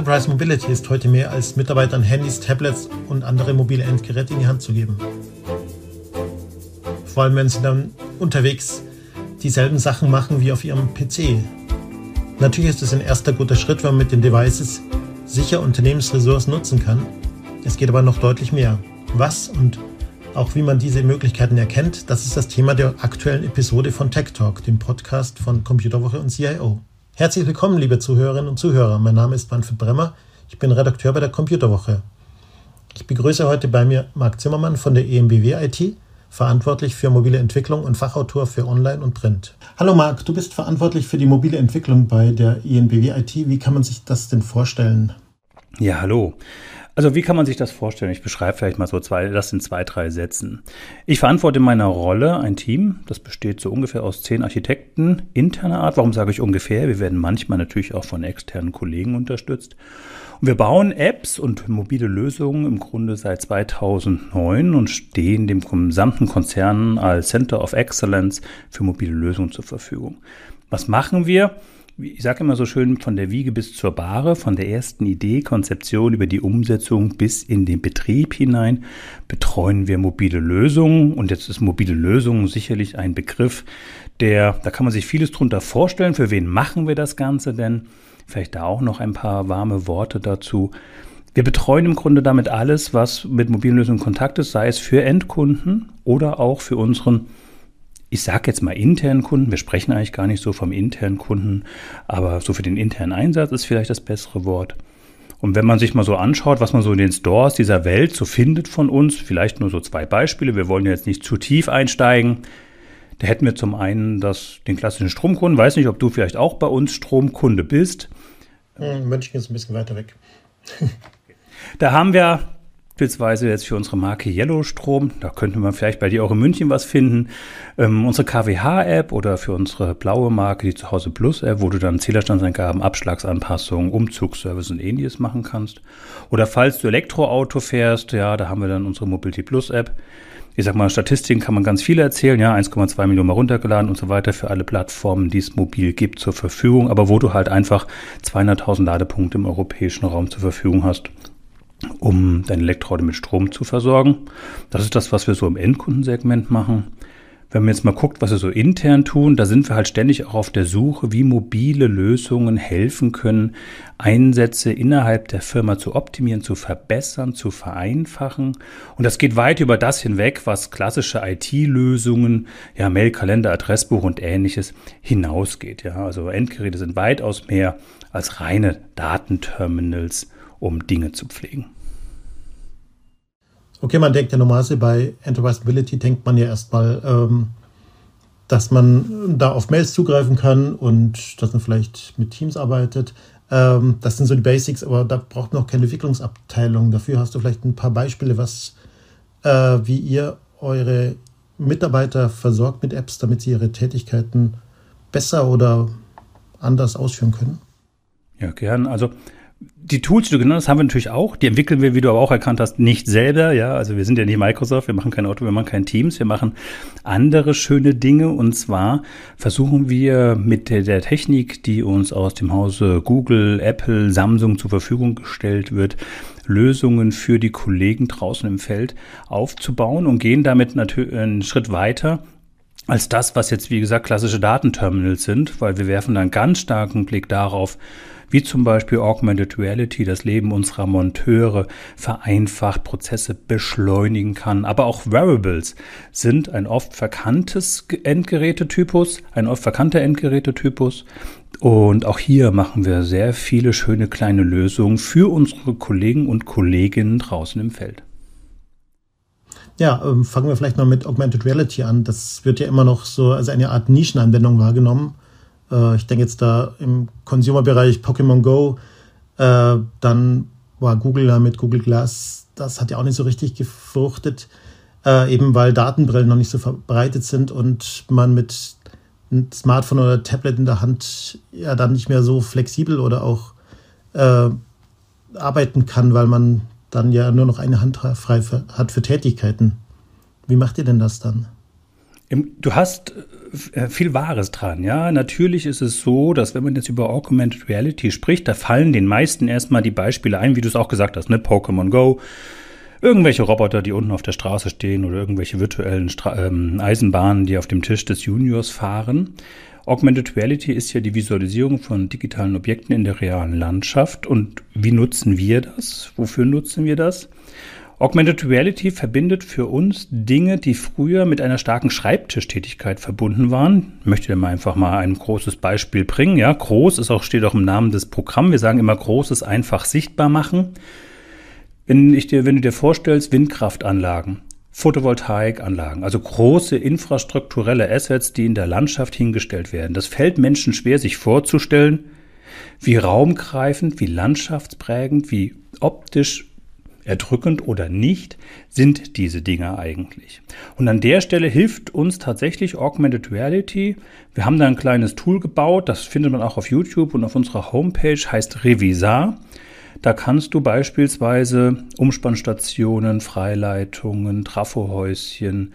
Enterprise Mobility ist heute mehr als Mitarbeitern Handys, Tablets und andere mobile Endgeräte in die Hand zu geben. Vor allem, wenn sie dann unterwegs dieselben Sachen machen wie auf ihrem PC. Natürlich ist es ein erster guter Schritt, wenn man mit den Devices sicher Unternehmensressourcen nutzen kann. Es geht aber noch deutlich mehr. Was und auch wie man diese Möglichkeiten erkennt, das ist das Thema der aktuellen Episode von Tech Talk, dem Podcast von Computerwoche und CIO. Herzlich willkommen, liebe Zuhörerinnen und Zuhörer. Mein Name ist Manfred Bremmer. Ich bin Redakteur bei der Computerwoche. Ich begrüße heute bei mir Marc Zimmermann von der EMBW IT, verantwortlich für mobile Entwicklung und Fachautor für Online und Print. Hallo Marc, du bist verantwortlich für die mobile Entwicklung bei der EMBW IT. Wie kann man sich das denn vorstellen? Ja, hallo. Also wie kann man sich das vorstellen? Ich beschreibe vielleicht mal so zwei, das in zwei, drei Sätzen. Ich verantworte in meiner Rolle ein Team, das besteht so ungefähr aus zehn Architekten interner Art. Warum sage ich ungefähr? Wir werden manchmal natürlich auch von externen Kollegen unterstützt. Und wir bauen Apps und mobile Lösungen im Grunde seit 2009 und stehen dem gesamten Konzern als Center of Excellence für mobile Lösungen zur Verfügung. Was machen wir? Ich sage immer so schön, von der Wiege bis zur Bahre, von der ersten Idee, Konzeption über die Umsetzung bis in den Betrieb hinein betreuen wir mobile Lösungen. Und jetzt ist mobile Lösungen sicherlich ein Begriff, der, da kann man sich vieles drunter vorstellen. Für wen machen wir das Ganze denn? Vielleicht da auch noch ein paar warme Worte dazu. Wir betreuen im Grunde damit alles, was mit mobilen Lösungen Kontakt ist, sei es für Endkunden oder auch für unseren ich sage jetzt mal internen Kunden, wir sprechen eigentlich gar nicht so vom internen Kunden, aber so für den internen Einsatz ist vielleicht das bessere Wort. Und wenn man sich mal so anschaut, was man so in den Stores dieser Welt so findet von uns, vielleicht nur so zwei Beispiele, wir wollen jetzt nicht zu tief einsteigen. Da hätten wir zum einen das, den klassischen Stromkunden, weiß nicht, ob du vielleicht auch bei uns Stromkunde bist. Hm, München ist ein bisschen weiter weg. da haben wir beispielsweise jetzt für unsere Marke Yellow Strom, da könnte man vielleicht bei dir auch in München was finden, ähm, unsere KWH-App oder für unsere blaue Marke, die Zuhause Plus-App, wo du dann Zählerstandsangaben, Abschlagsanpassungen, Umzugsservice und ähnliches machen kannst. Oder falls du Elektroauto fährst, ja, da haben wir dann unsere Mobility Plus-App. Ich sag mal, Statistiken kann man ganz viel erzählen, ja, 1,2 Millionen mal runtergeladen und so weiter für alle Plattformen, die es mobil gibt, zur Verfügung, aber wo du halt einfach 200.000 Ladepunkte im europäischen Raum zur Verfügung hast um dein Elektroauto mit Strom zu versorgen. Das ist das, was wir so im Endkundensegment machen. Wenn man jetzt mal guckt, was wir so intern tun, da sind wir halt ständig auch auf der Suche, wie mobile Lösungen helfen können, Einsätze innerhalb der Firma zu optimieren, zu verbessern, zu vereinfachen. Und das geht weit über das hinweg, was klassische IT-Lösungen, ja, Mail, Kalender, Adressbuch und ähnliches hinausgeht. Ja, also Endgeräte sind weitaus mehr als reine Datenterminals um Dinge zu pflegen. Okay, man denkt ja normalerweise bei Enterprise Mobility denkt man ja erstmal, ähm, dass man da auf Mails zugreifen kann und dass man vielleicht mit Teams arbeitet. Ähm, das sind so die Basics, aber da braucht man auch keine Entwicklungsabteilung. Dafür hast du vielleicht ein paar Beispiele, was, äh, wie ihr eure Mitarbeiter versorgt mit Apps, damit sie ihre Tätigkeiten besser oder anders ausführen können. Ja, gern. Also die Tools, die du genannt hast, haben wir natürlich auch. Die entwickeln wir, wie du aber auch erkannt hast, nicht selber. Ja, also wir sind ja nicht Microsoft, wir machen kein Auto, wir machen kein Teams, wir machen andere schöne Dinge. Und zwar versuchen wir mit der, Technik, die uns aus dem Hause Google, Apple, Samsung zur Verfügung gestellt wird, Lösungen für die Kollegen draußen im Feld aufzubauen und gehen damit natürlich einen Schritt weiter als das, was jetzt, wie gesagt, klassische Datenterminals sind, weil wir werfen dann ganz starken Blick darauf, wie zum Beispiel Augmented Reality das Leben unserer Monteure vereinfacht, Prozesse beschleunigen kann. Aber auch Wearables sind ein oft verkanntes Endgerätetypus, ein oft verkannter Endgerätetypus. Und auch hier machen wir sehr viele schöne kleine Lösungen für unsere Kollegen und Kolleginnen draußen im Feld. Ja, ähm, fangen wir vielleicht mal mit Augmented Reality an. Das wird ja immer noch so als eine Art Nischenanwendung wahrgenommen. Äh, ich denke jetzt da im Consumer-Bereich Pokémon Go, äh, dann war Google da mit Google Glass, das hat ja auch nicht so richtig gefruchtet, äh, eben weil Datenbrillen noch nicht so verbreitet sind und man mit einem Smartphone oder Tablet in der Hand ja dann nicht mehr so flexibel oder auch äh, arbeiten kann, weil man dann ja nur noch eine Hand frei für, hat für Tätigkeiten. Wie macht ihr denn das dann? Du hast äh, viel Wahres dran, ja. Natürlich ist es so, dass wenn man jetzt über Augmented Reality spricht, da fallen den meisten erstmal die Beispiele ein, wie du es auch gesagt hast, ne? Pokémon Go, irgendwelche Roboter, die unten auf der Straße stehen oder irgendwelche virtuellen Stra ähm, Eisenbahnen, die auf dem Tisch des Juniors fahren. Augmented Reality ist ja die Visualisierung von digitalen Objekten in der realen Landschaft. Und wie nutzen wir das? Wofür nutzen wir das? Augmented Reality verbindet für uns Dinge, die früher mit einer starken Schreibtischtätigkeit verbunden waren. Ich möchte dir mal einfach mal ein großes Beispiel bringen. Ja, groß ist auch, steht auch im Namen des Programms. Wir sagen immer großes einfach sichtbar machen. Wenn ich dir, wenn du dir vorstellst, Windkraftanlagen, Photovoltaikanlagen, also große infrastrukturelle Assets, die in der Landschaft hingestellt werden. Das fällt Menschen schwer, sich vorzustellen, wie raumgreifend, wie landschaftsprägend, wie optisch erdrückend oder nicht sind diese Dinge eigentlich. Und an der Stelle hilft uns tatsächlich Augmented Reality. Wir haben da ein kleines Tool gebaut, das findet man auch auf YouTube und auf unserer Homepage, heißt Revisar. Da kannst du beispielsweise Umspannstationen, Freileitungen, Trafohäuschen,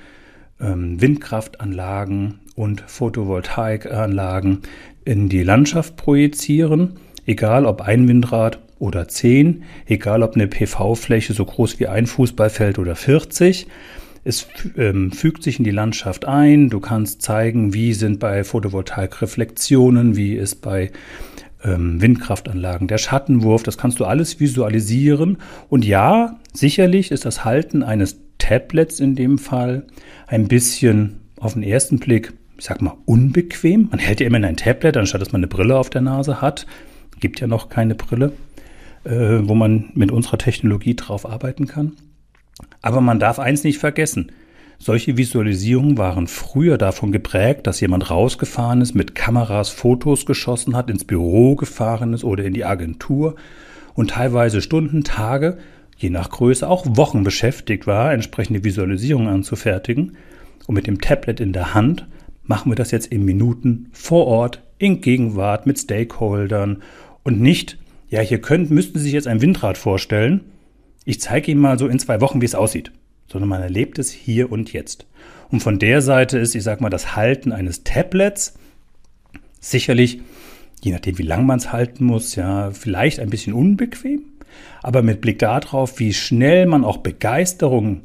ähm, Windkraftanlagen und Photovoltaikanlagen in die Landschaft projizieren, egal ob ein Windrad oder 10, egal ob eine PV-Fläche so groß wie ein Fußballfeld oder 40. Es ähm, fügt sich in die Landschaft ein. Du kannst zeigen, wie sind bei Photovoltaik Reflexionen, wie ist bei ähm, Windkraftanlagen der Schattenwurf. Das kannst du alles visualisieren. Und ja, sicherlich ist das Halten eines Tablets in dem Fall ein bisschen auf den ersten Blick, ich sag mal, unbequem. Man hält ja immer ein Tablet, anstatt dass man eine Brille auf der Nase hat. Gibt ja noch keine Brille äh, wo man mit unserer Technologie drauf arbeiten kann. Aber man darf eins nicht vergessen. Solche Visualisierungen waren früher davon geprägt, dass jemand rausgefahren ist, mit Kameras Fotos geschossen hat, ins Büro gefahren ist oder in die Agentur und teilweise Stunden, Tage, je nach Größe auch Wochen beschäftigt war, entsprechende Visualisierungen anzufertigen. Und mit dem Tablet in der Hand machen wir das jetzt in Minuten vor Ort, in Gegenwart, mit Stakeholdern und nicht ja, hier könnt, müssten Sie sich jetzt ein Windrad vorstellen. Ich zeige Ihnen mal so in zwei Wochen, wie es aussieht. Sondern man erlebt es hier und jetzt. Und von der Seite ist, ich sag mal, das Halten eines Tablets sicherlich, je nachdem, wie lang man es halten muss, ja, vielleicht ein bisschen unbequem. Aber mit Blick darauf, wie schnell man auch Begeisterung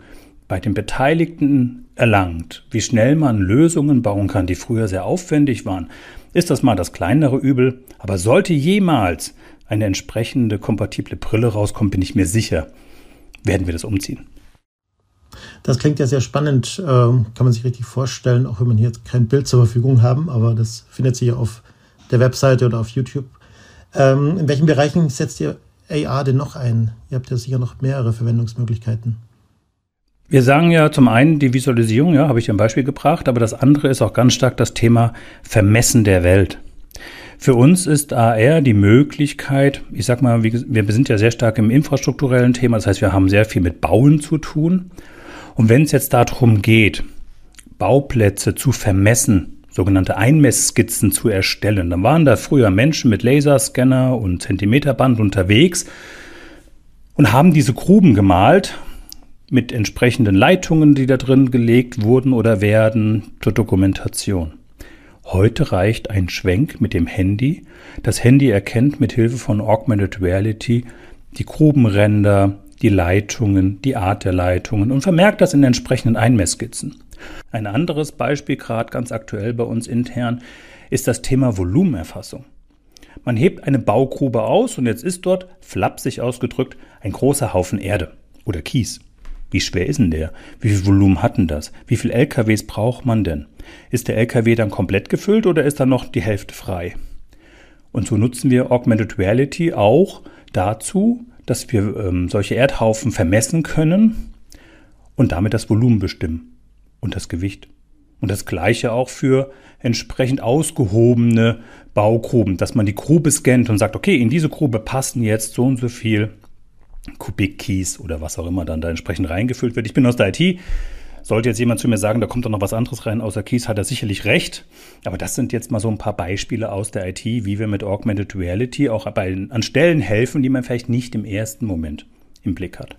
bei den Beteiligten erlangt, wie schnell man Lösungen bauen kann, die früher sehr aufwendig waren, ist das mal das kleinere Übel. Aber sollte jemals eine entsprechende kompatible Brille rauskommt, bin ich mir sicher, werden wir das umziehen. Das klingt ja sehr spannend, ähm, kann man sich richtig vorstellen, auch wenn man hier jetzt kein Bild zur Verfügung haben, aber das findet sich ja auf der Webseite oder auf YouTube. Ähm, in welchen Bereichen setzt ihr AR denn noch ein? Ihr habt ja sicher noch mehrere Verwendungsmöglichkeiten. Wir sagen ja zum einen die Visualisierung, ja, habe ich ein Beispiel gebracht, aber das andere ist auch ganz stark das Thema Vermessen der Welt. Für uns ist AR die Möglichkeit, ich sag mal, wir sind ja sehr stark im infrastrukturellen Thema, das heißt, wir haben sehr viel mit Bauen zu tun. Und wenn es jetzt darum geht, Bauplätze zu vermessen, sogenannte Einmessskizzen zu erstellen, dann waren da früher Menschen mit Laserscanner und Zentimeterband unterwegs und haben diese Gruben gemalt mit entsprechenden Leitungen, die da drin gelegt wurden oder werden zur Dokumentation. Heute reicht ein Schwenk mit dem Handy. Das Handy erkennt mit Hilfe von Augmented Reality die Grubenränder, die Leitungen, die Art der Leitungen und vermerkt das in entsprechenden Einmessskizzen. Ein anderes Beispiel, gerade ganz aktuell bei uns intern, ist das Thema Volumenerfassung. Man hebt eine Baugrube aus und jetzt ist dort, flapsig ausgedrückt, ein großer Haufen Erde oder Kies. Wie schwer ist denn der? Wie viel Volumen hat denn das? Wie viel LKWs braucht man denn? Ist der LKW dann komplett gefüllt oder ist da noch die Hälfte frei? Und so nutzen wir Augmented Reality auch dazu, dass wir ähm, solche Erdhaufen vermessen können und damit das Volumen bestimmen und das Gewicht. Und das gleiche auch für entsprechend ausgehobene Baugruben, dass man die Grube scannt und sagt, okay, in diese Grube passen jetzt so und so viel Kubik-Keys oder was auch immer dann da entsprechend reingefüllt wird. Ich bin aus der IT. Sollte jetzt jemand zu mir sagen, da kommt doch noch was anderes rein außer Keys, hat er sicherlich recht. Aber das sind jetzt mal so ein paar Beispiele aus der IT, wie wir mit Augmented Reality auch bei, an Stellen helfen, die man vielleicht nicht im ersten Moment im Blick hat.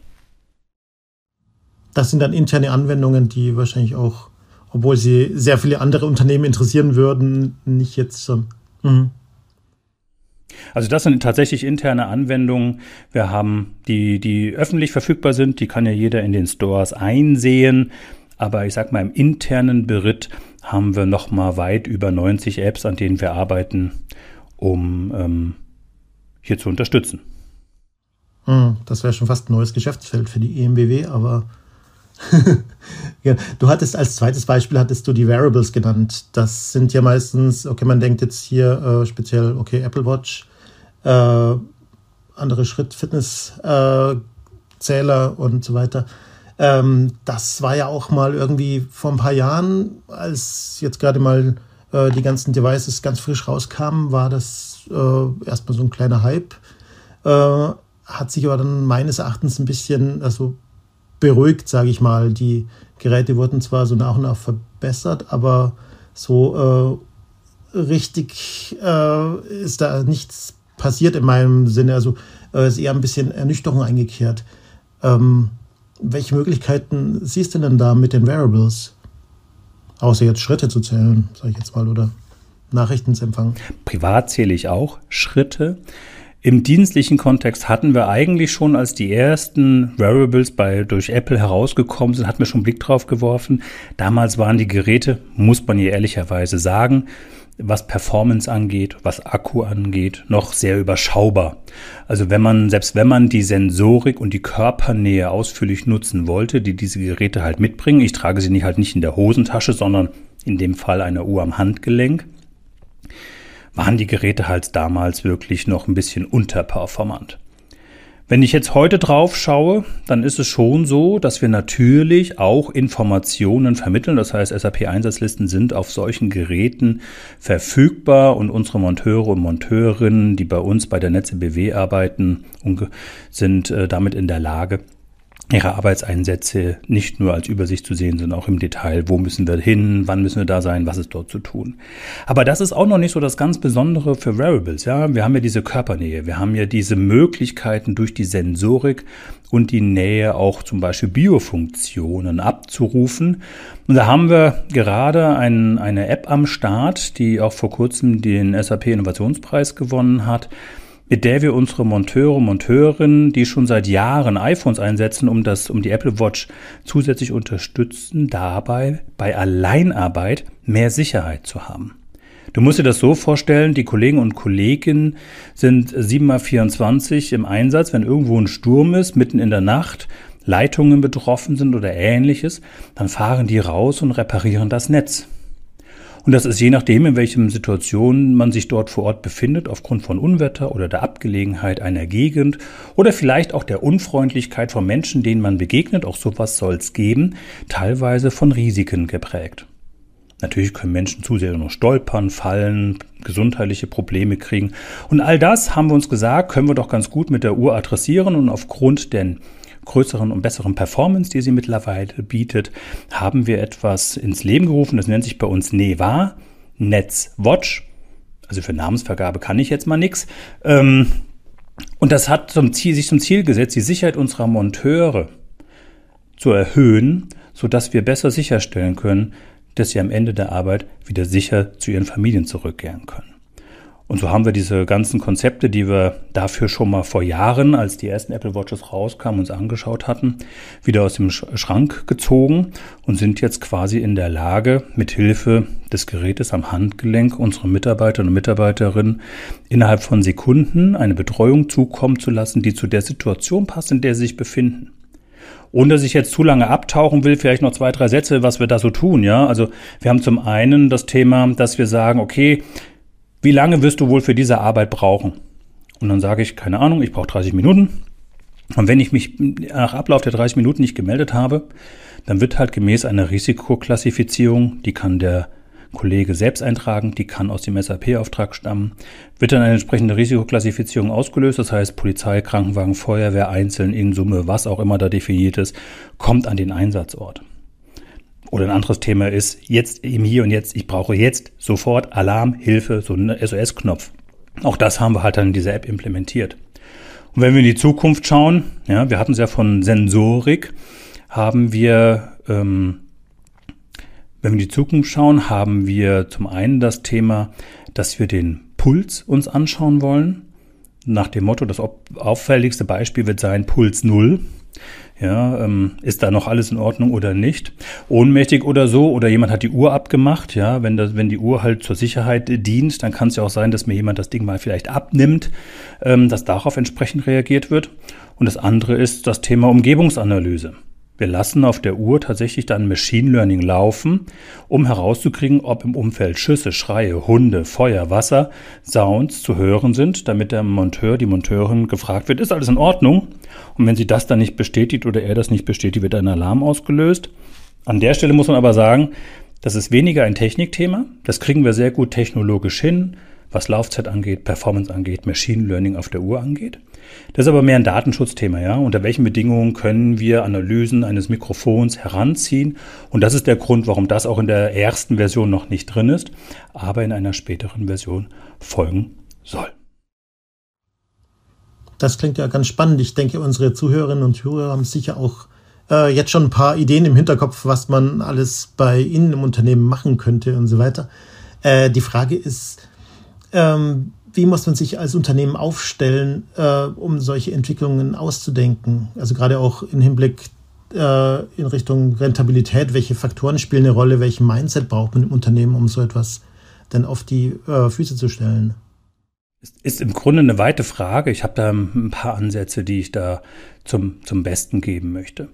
Das sind dann interne Anwendungen, die wahrscheinlich auch obwohl sie sehr viele andere Unternehmen interessieren würden, nicht jetzt schon. Mhm. Also das sind tatsächlich interne Anwendungen. Wir haben die, die öffentlich verfügbar sind, die kann ja jeder in den Stores einsehen. Aber ich sag mal, im internen Beritt haben wir noch mal weit über 90 Apps, an denen wir arbeiten, um ähm, hier zu unterstützen. Hm, das wäre schon fast ein neues Geschäftsfeld für die EMBW, aber ja, du hattest als zweites Beispiel hattest du die Variables genannt. Das sind ja meistens, okay, man denkt jetzt hier äh, speziell, okay, Apple Watch, äh, andere Schritt, Fitnesszähler äh, und so weiter. Ähm, das war ja auch mal irgendwie vor ein paar Jahren, als jetzt gerade mal äh, die ganzen Devices ganz frisch rauskamen, war das äh, erstmal so ein kleiner Hype. Äh, hat sich aber dann meines Erachtens ein bisschen also beruhigt, sage ich mal. Die Geräte wurden zwar so nach und nach verbessert, aber so äh, richtig äh, ist da nichts passiert in meinem Sinne. Also äh, ist eher ein bisschen Ernüchterung eingekehrt. Ähm, welche Möglichkeiten siehst du denn da mit den Variables? Außer jetzt Schritte zu zählen, sage ich jetzt mal, oder Nachrichten zu empfangen. Privat zähle ich auch Schritte. Im dienstlichen Kontext hatten wir eigentlich schon, als die ersten Wearables bei, durch Apple herausgekommen sind, hatten wir schon einen Blick drauf geworfen. Damals waren die Geräte, muss man hier ehrlicherweise sagen, was Performance angeht, was Akku angeht, noch sehr überschaubar. Also wenn man, selbst wenn man die Sensorik und die Körpernähe ausführlich nutzen wollte, die diese Geräte halt mitbringen, ich trage sie nicht halt nicht in der Hosentasche, sondern in dem Fall eine Uhr am Handgelenk, waren die Geräte halt damals wirklich noch ein bisschen unterperformant. Wenn ich jetzt heute drauf schaue, dann ist es schon so, dass wir natürlich auch Informationen vermitteln. Das heißt, SAP-Einsatzlisten sind auf solchen Geräten verfügbar und unsere Monteure und Monteurinnen, die bei uns bei der Netze BW arbeiten, sind äh, damit in der Lage, ihre Arbeitseinsätze nicht nur als Übersicht zu sehen, sondern auch im Detail, wo müssen wir hin, wann müssen wir da sein, was ist dort zu tun. Aber das ist auch noch nicht so das ganz Besondere für Variables. Ja, wir haben ja diese Körpernähe, wir haben ja diese Möglichkeiten durch die Sensorik und die Nähe auch zum Beispiel Biofunktionen abzurufen. Und da haben wir gerade ein, eine App am Start, die auch vor kurzem den SAP Innovationspreis gewonnen hat mit der wir unsere Monteure und Monteurinnen, die schon seit Jahren iPhones einsetzen, um das, um die Apple Watch zusätzlich unterstützen, dabei bei Alleinarbeit mehr Sicherheit zu haben. Du musst dir das so vorstellen, die Kollegen und Kolleginnen sind 7x24 im Einsatz, wenn irgendwo ein Sturm ist, mitten in der Nacht, Leitungen betroffen sind oder ähnliches, dann fahren die raus und reparieren das Netz. Und das ist je nachdem, in welchen Situationen man sich dort vor Ort befindet, aufgrund von Unwetter oder der Abgelegenheit einer Gegend oder vielleicht auch der Unfreundlichkeit von Menschen, denen man begegnet, auch sowas soll es geben, teilweise von Risiken geprägt. Natürlich können Menschen zu sehr nur stolpern, fallen, gesundheitliche Probleme kriegen. Und all das haben wir uns gesagt, können wir doch ganz gut mit der Uhr adressieren und aufgrund der größeren und besseren Performance, die sie mittlerweile bietet, haben wir etwas ins Leben gerufen. Das nennt sich bei uns NEVA, Netz Watch. Also für Namensvergabe kann ich jetzt mal nichts. Ähm, und das hat zum Ziel, sich zum Ziel gesetzt, die Sicherheit unserer Monteure zu erhöhen, sodass wir besser sicherstellen können, dass sie am Ende der Arbeit wieder sicher zu ihren Familien zurückkehren können. Und so haben wir diese ganzen Konzepte, die wir dafür schon mal vor Jahren, als die ersten Apple Watches rauskamen, uns angeschaut hatten, wieder aus dem Schrank gezogen und sind jetzt quasi in der Lage, mit Hilfe des Gerätes am Handgelenk unsere Mitarbeiter und Mitarbeiterinnen innerhalb von Sekunden eine Betreuung zukommen zu lassen, die zu der Situation passt, in der sie sich befinden. Ohne dass ich jetzt zu lange abtauchen will, vielleicht noch zwei, drei Sätze, was wir da so tun, ja. Also wir haben zum einen das Thema, dass wir sagen, okay, wie lange wirst du wohl für diese Arbeit brauchen? Und dann sage ich, keine Ahnung, ich brauche 30 Minuten. Und wenn ich mich nach Ablauf der 30 Minuten nicht gemeldet habe, dann wird halt gemäß einer Risikoklassifizierung, die kann der Kollege selbst eintragen, die kann aus dem SAP-Auftrag stammen, wird dann eine entsprechende Risikoklassifizierung ausgelöst, das heißt Polizei, Krankenwagen, Feuerwehr einzeln in Summe, was auch immer da definiert ist, kommt an den Einsatzort. Oder ein anderes Thema ist, jetzt im Hier und Jetzt, ich brauche jetzt sofort Alarm, Hilfe, so einen SOS-Knopf. Auch das haben wir halt dann in dieser App implementiert. Und wenn wir in die Zukunft schauen, ja, wir hatten es ja von Sensorik, haben wir ähm, Wenn wir in die Zukunft schauen, haben wir zum einen das Thema, dass wir den Puls uns anschauen wollen. Nach dem Motto, das auffälligste Beispiel wird sein Puls Null. Ja, ähm, ist da noch alles in Ordnung oder nicht? Ohnmächtig oder so? Oder jemand hat die Uhr abgemacht? Ja, wenn, das, wenn die Uhr halt zur Sicherheit dient, dann kann es ja auch sein, dass mir jemand das Ding mal vielleicht abnimmt, ähm, dass darauf entsprechend reagiert wird. Und das andere ist das Thema Umgebungsanalyse. Wir lassen auf der Uhr tatsächlich dann Machine Learning laufen, um herauszukriegen, ob im Umfeld Schüsse, Schreie, Hunde, Feuer, Wasser, Sounds zu hören sind, damit der Monteur, die Monteurin gefragt wird, ist alles in Ordnung? Und wenn sie das dann nicht bestätigt oder er das nicht bestätigt, wird ein Alarm ausgelöst. An der Stelle muss man aber sagen, das ist weniger ein Technikthema. Das kriegen wir sehr gut technologisch hin was Laufzeit angeht, Performance angeht, Machine Learning auf der Uhr angeht. Das ist aber mehr ein Datenschutzthema, ja. Unter welchen Bedingungen können wir Analysen eines Mikrofons heranziehen? Und das ist der Grund, warum das auch in der ersten Version noch nicht drin ist, aber in einer späteren Version folgen soll. Das klingt ja ganz spannend. Ich denke, unsere Zuhörerinnen und Hörer haben sicher auch äh, jetzt schon ein paar Ideen im Hinterkopf, was man alles bei Ihnen im Unternehmen machen könnte und so weiter. Äh, die Frage ist, ähm, wie muss man sich als Unternehmen aufstellen, äh, um solche Entwicklungen auszudenken? Also gerade auch im Hinblick äh, in Richtung Rentabilität, welche Faktoren spielen eine Rolle, welchen Mindset braucht man im Unternehmen, um so etwas dann auf die äh, Füße zu stellen? Ist im Grunde eine weite Frage. Ich habe da ein paar Ansätze, die ich da zum, zum Besten geben möchte.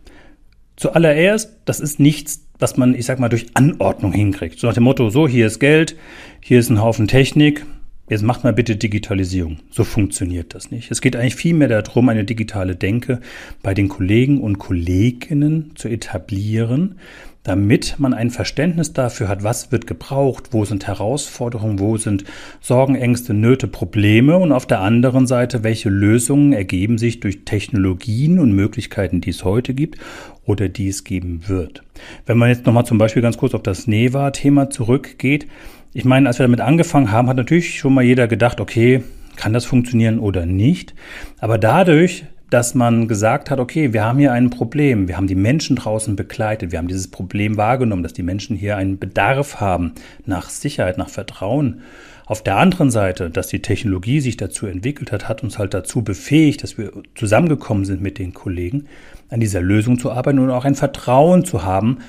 Zuallererst, das ist nichts, was man, ich sag mal, durch Anordnung hinkriegt. So nach dem Motto, so, hier ist Geld, hier ist ein Haufen Technik, Jetzt macht mal bitte Digitalisierung. So funktioniert das nicht. Es geht eigentlich vielmehr darum, eine digitale Denke bei den Kollegen und Kolleginnen zu etablieren, damit man ein Verständnis dafür hat, was wird gebraucht, wo sind Herausforderungen, wo sind Sorgen, Ängste, Nöte, Probleme und auf der anderen Seite, welche Lösungen ergeben sich durch Technologien und Möglichkeiten, die es heute gibt oder die es geben wird. Wenn man jetzt nochmal zum Beispiel ganz kurz auf das NEVA-Thema zurückgeht, ich meine, als wir damit angefangen haben, hat natürlich schon mal jeder gedacht, okay, kann das funktionieren oder nicht? Aber dadurch, dass man gesagt hat, okay, wir haben hier ein Problem, wir haben die Menschen draußen begleitet, wir haben dieses Problem wahrgenommen, dass die Menschen hier einen Bedarf haben nach Sicherheit, nach Vertrauen. Auf der anderen Seite, dass die Technologie sich dazu entwickelt hat, hat uns halt dazu befähigt, dass wir zusammengekommen sind mit den Kollegen, an dieser Lösung zu arbeiten und auch ein Vertrauen zu haben,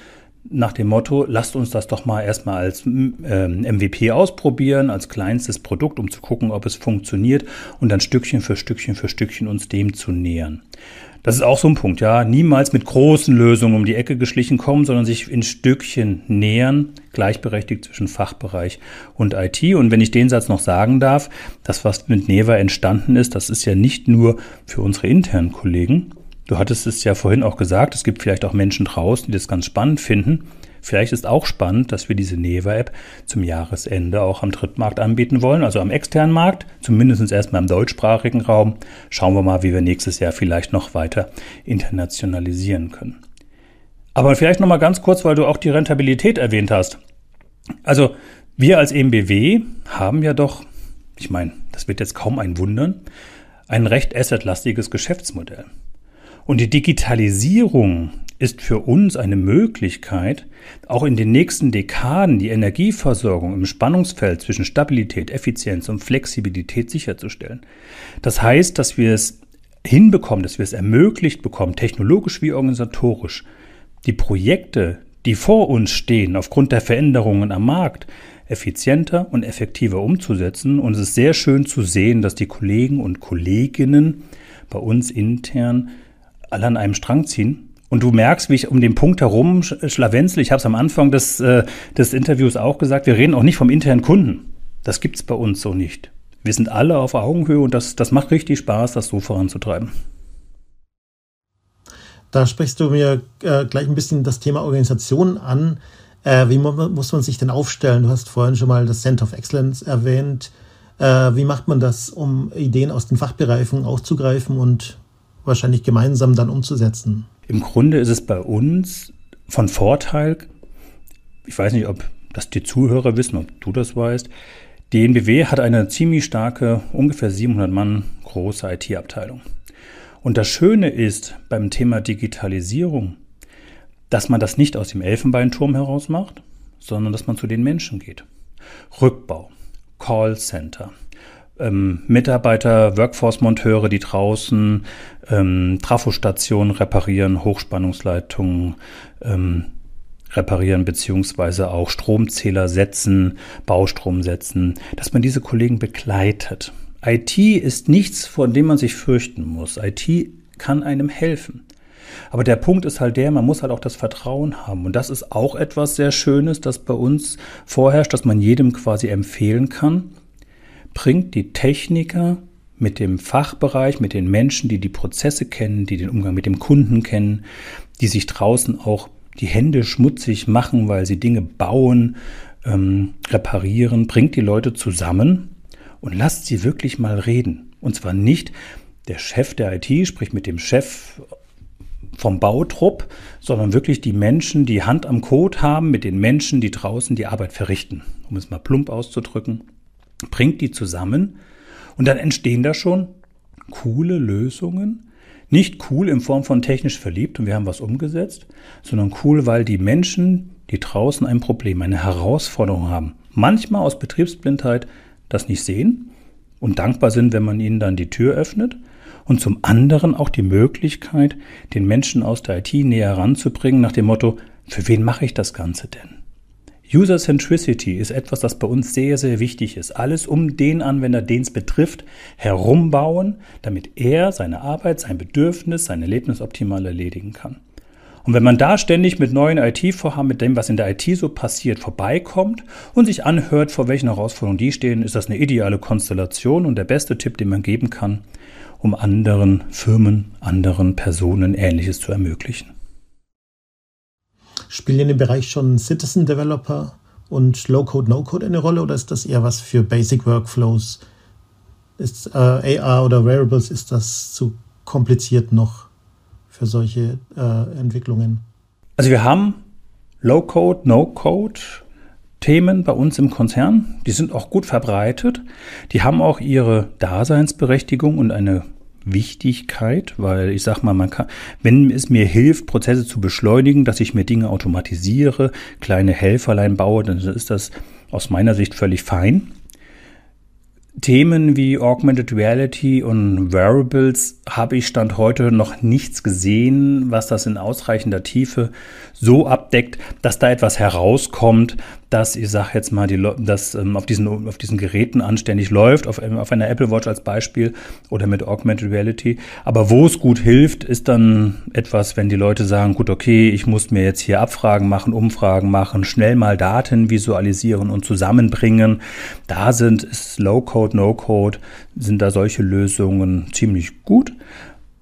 nach dem Motto, lasst uns das doch mal erstmal als ähm, MVP ausprobieren, als kleinstes Produkt, um zu gucken, ob es funktioniert und dann Stückchen für Stückchen für Stückchen uns dem zu nähern. Das ist auch so ein Punkt, ja. Niemals mit großen Lösungen um die Ecke geschlichen kommen, sondern sich in Stückchen nähern, gleichberechtigt zwischen Fachbereich und IT. Und wenn ich den Satz noch sagen darf, das, was mit Neva entstanden ist, das ist ja nicht nur für unsere internen Kollegen, Du hattest es ja vorhin auch gesagt, es gibt vielleicht auch Menschen draußen, die das ganz spannend finden. Vielleicht ist auch spannend, dass wir diese Neva-App zum Jahresende auch am Drittmarkt anbieten wollen, also am externen Markt, zumindest erstmal im deutschsprachigen Raum. Schauen wir mal, wie wir nächstes Jahr vielleicht noch weiter internationalisieren können. Aber vielleicht nochmal ganz kurz, weil du auch die Rentabilität erwähnt hast. Also wir als EMBW haben ja doch, ich meine, das wird jetzt kaum ein Wundern, ein recht assetlastiges Geschäftsmodell. Und die Digitalisierung ist für uns eine Möglichkeit, auch in den nächsten Dekaden die Energieversorgung im Spannungsfeld zwischen Stabilität, Effizienz und Flexibilität sicherzustellen. Das heißt, dass wir es hinbekommen, dass wir es ermöglicht bekommen, technologisch wie organisatorisch, die Projekte, die vor uns stehen, aufgrund der Veränderungen am Markt, effizienter und effektiver umzusetzen. Und es ist sehr schön zu sehen, dass die Kollegen und Kolleginnen bei uns intern alle an einem Strang ziehen. Und du merkst, wie ich um den Punkt herum schlawenzel. Ich habe es am Anfang des, äh, des Interviews auch gesagt, wir reden auch nicht vom internen Kunden. Das gibt's bei uns so nicht. Wir sind alle auf Augenhöhe und das, das macht richtig Spaß, das so voranzutreiben. Da sprichst du mir äh, gleich ein bisschen das Thema Organisation an. Äh, wie muss man sich denn aufstellen? Du hast vorhin schon mal das Center of Excellence erwähnt. Äh, wie macht man das, um Ideen aus den Fachbereichen aufzugreifen und wahrscheinlich gemeinsam dann umzusetzen. Im Grunde ist es bei uns von Vorteil, ich weiß nicht, ob das die Zuhörer wissen, ob du das weißt, die NBW hat eine ziemlich starke, ungefähr 700 Mann große IT-Abteilung. Und das Schöne ist beim Thema Digitalisierung, dass man das nicht aus dem Elfenbeinturm heraus macht, sondern dass man zu den Menschen geht. Rückbau, Callcenter, ähm, Mitarbeiter, Workforce-Monteure, die draußen ähm, Trafostationen reparieren, Hochspannungsleitungen ähm, reparieren, beziehungsweise auch Stromzähler setzen, Baustrom setzen, dass man diese Kollegen begleitet. IT ist nichts, vor dem man sich fürchten muss. IT kann einem helfen. Aber der Punkt ist halt der, man muss halt auch das Vertrauen haben. Und das ist auch etwas sehr Schönes, das bei uns vorherrscht, dass man jedem quasi empfehlen kann. Bringt die Techniker mit dem Fachbereich, mit den Menschen, die die Prozesse kennen, die den Umgang mit dem Kunden kennen, die sich draußen auch die Hände schmutzig machen, weil sie Dinge bauen, ähm, reparieren, bringt die Leute zusammen und lasst sie wirklich mal reden. Und zwar nicht der Chef der IT spricht mit dem Chef vom Bautrupp, sondern wirklich die Menschen, die Hand am Code haben, mit den Menschen, die draußen die Arbeit verrichten, um es mal plump auszudrücken, bringt die zusammen und dann entstehen da schon coole Lösungen. Nicht cool in Form von technisch verliebt und wir haben was umgesetzt, sondern cool, weil die Menschen, die draußen ein Problem, eine Herausforderung haben, manchmal aus Betriebsblindheit das nicht sehen und dankbar sind, wenn man ihnen dann die Tür öffnet und zum anderen auch die Möglichkeit, den Menschen aus der IT näher ranzubringen nach dem Motto, für wen mache ich das Ganze denn? User Centricity ist etwas, das bei uns sehr, sehr wichtig ist. Alles um den Anwender, den es betrifft, herumbauen, damit er seine Arbeit, sein Bedürfnis, sein Erlebnis optimal erledigen kann. Und wenn man da ständig mit neuen IT-Vorhaben, mit dem, was in der IT so passiert, vorbeikommt und sich anhört, vor welchen Herausforderungen die stehen, ist das eine ideale Konstellation und der beste Tipp, den man geben kann, um anderen Firmen, anderen Personen Ähnliches zu ermöglichen. Spielen in dem Bereich schon Citizen Developer und Low-Code, No-Code eine Rolle oder ist das eher was für Basic Workflows? Ist äh, AR oder Variables, ist das zu kompliziert noch für solche äh, Entwicklungen? Also wir haben Low-Code, No-Code Themen bei uns im Konzern. Die sind auch gut verbreitet. Die haben auch ihre Daseinsberechtigung und eine Wichtigkeit, weil ich sag mal, man kann, wenn es mir hilft, Prozesse zu beschleunigen, dass ich mir Dinge automatisiere, kleine Helferlein baue, dann ist das aus meiner Sicht völlig fein. Themen wie Augmented Reality und Wearables habe ich Stand heute noch nichts gesehen, was das in ausreichender Tiefe so abdeckt, dass da etwas herauskommt, dass ich sage jetzt mal, die, dass ähm, auf, diesen, auf diesen Geräten anständig läuft, auf, ähm, auf einer Apple Watch als Beispiel oder mit Augmented Reality. Aber wo es gut hilft, ist dann etwas, wenn die Leute sagen, gut, okay, ich muss mir jetzt hier Abfragen machen, Umfragen machen, schnell mal Daten visualisieren und zusammenbringen. Da sind Low-Code, No-Code, sind da solche Lösungen ziemlich gut.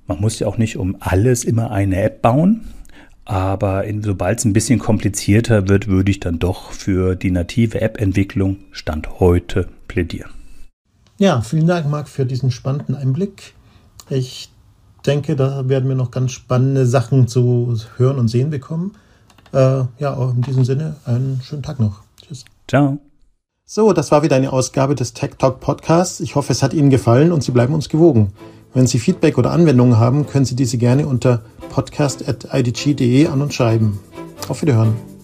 Man muss ja auch nicht um alles immer eine App bauen. Aber sobald es ein bisschen komplizierter wird, würde ich dann doch für die native App-Entwicklung Stand heute plädieren. Ja, vielen Dank, Marc, für diesen spannenden Einblick. Ich denke, da werden wir noch ganz spannende Sachen zu hören und sehen bekommen. Äh, ja, in diesem Sinne, einen schönen Tag noch. Tschüss. Ciao. So, das war wieder eine Ausgabe des Tech Talk Podcasts. Ich hoffe, es hat Ihnen gefallen und Sie bleiben uns gewogen. Wenn Sie Feedback oder Anwendungen haben, können Sie diese gerne unter podcast.idg.de an uns schreiben. Auf Wiederhören.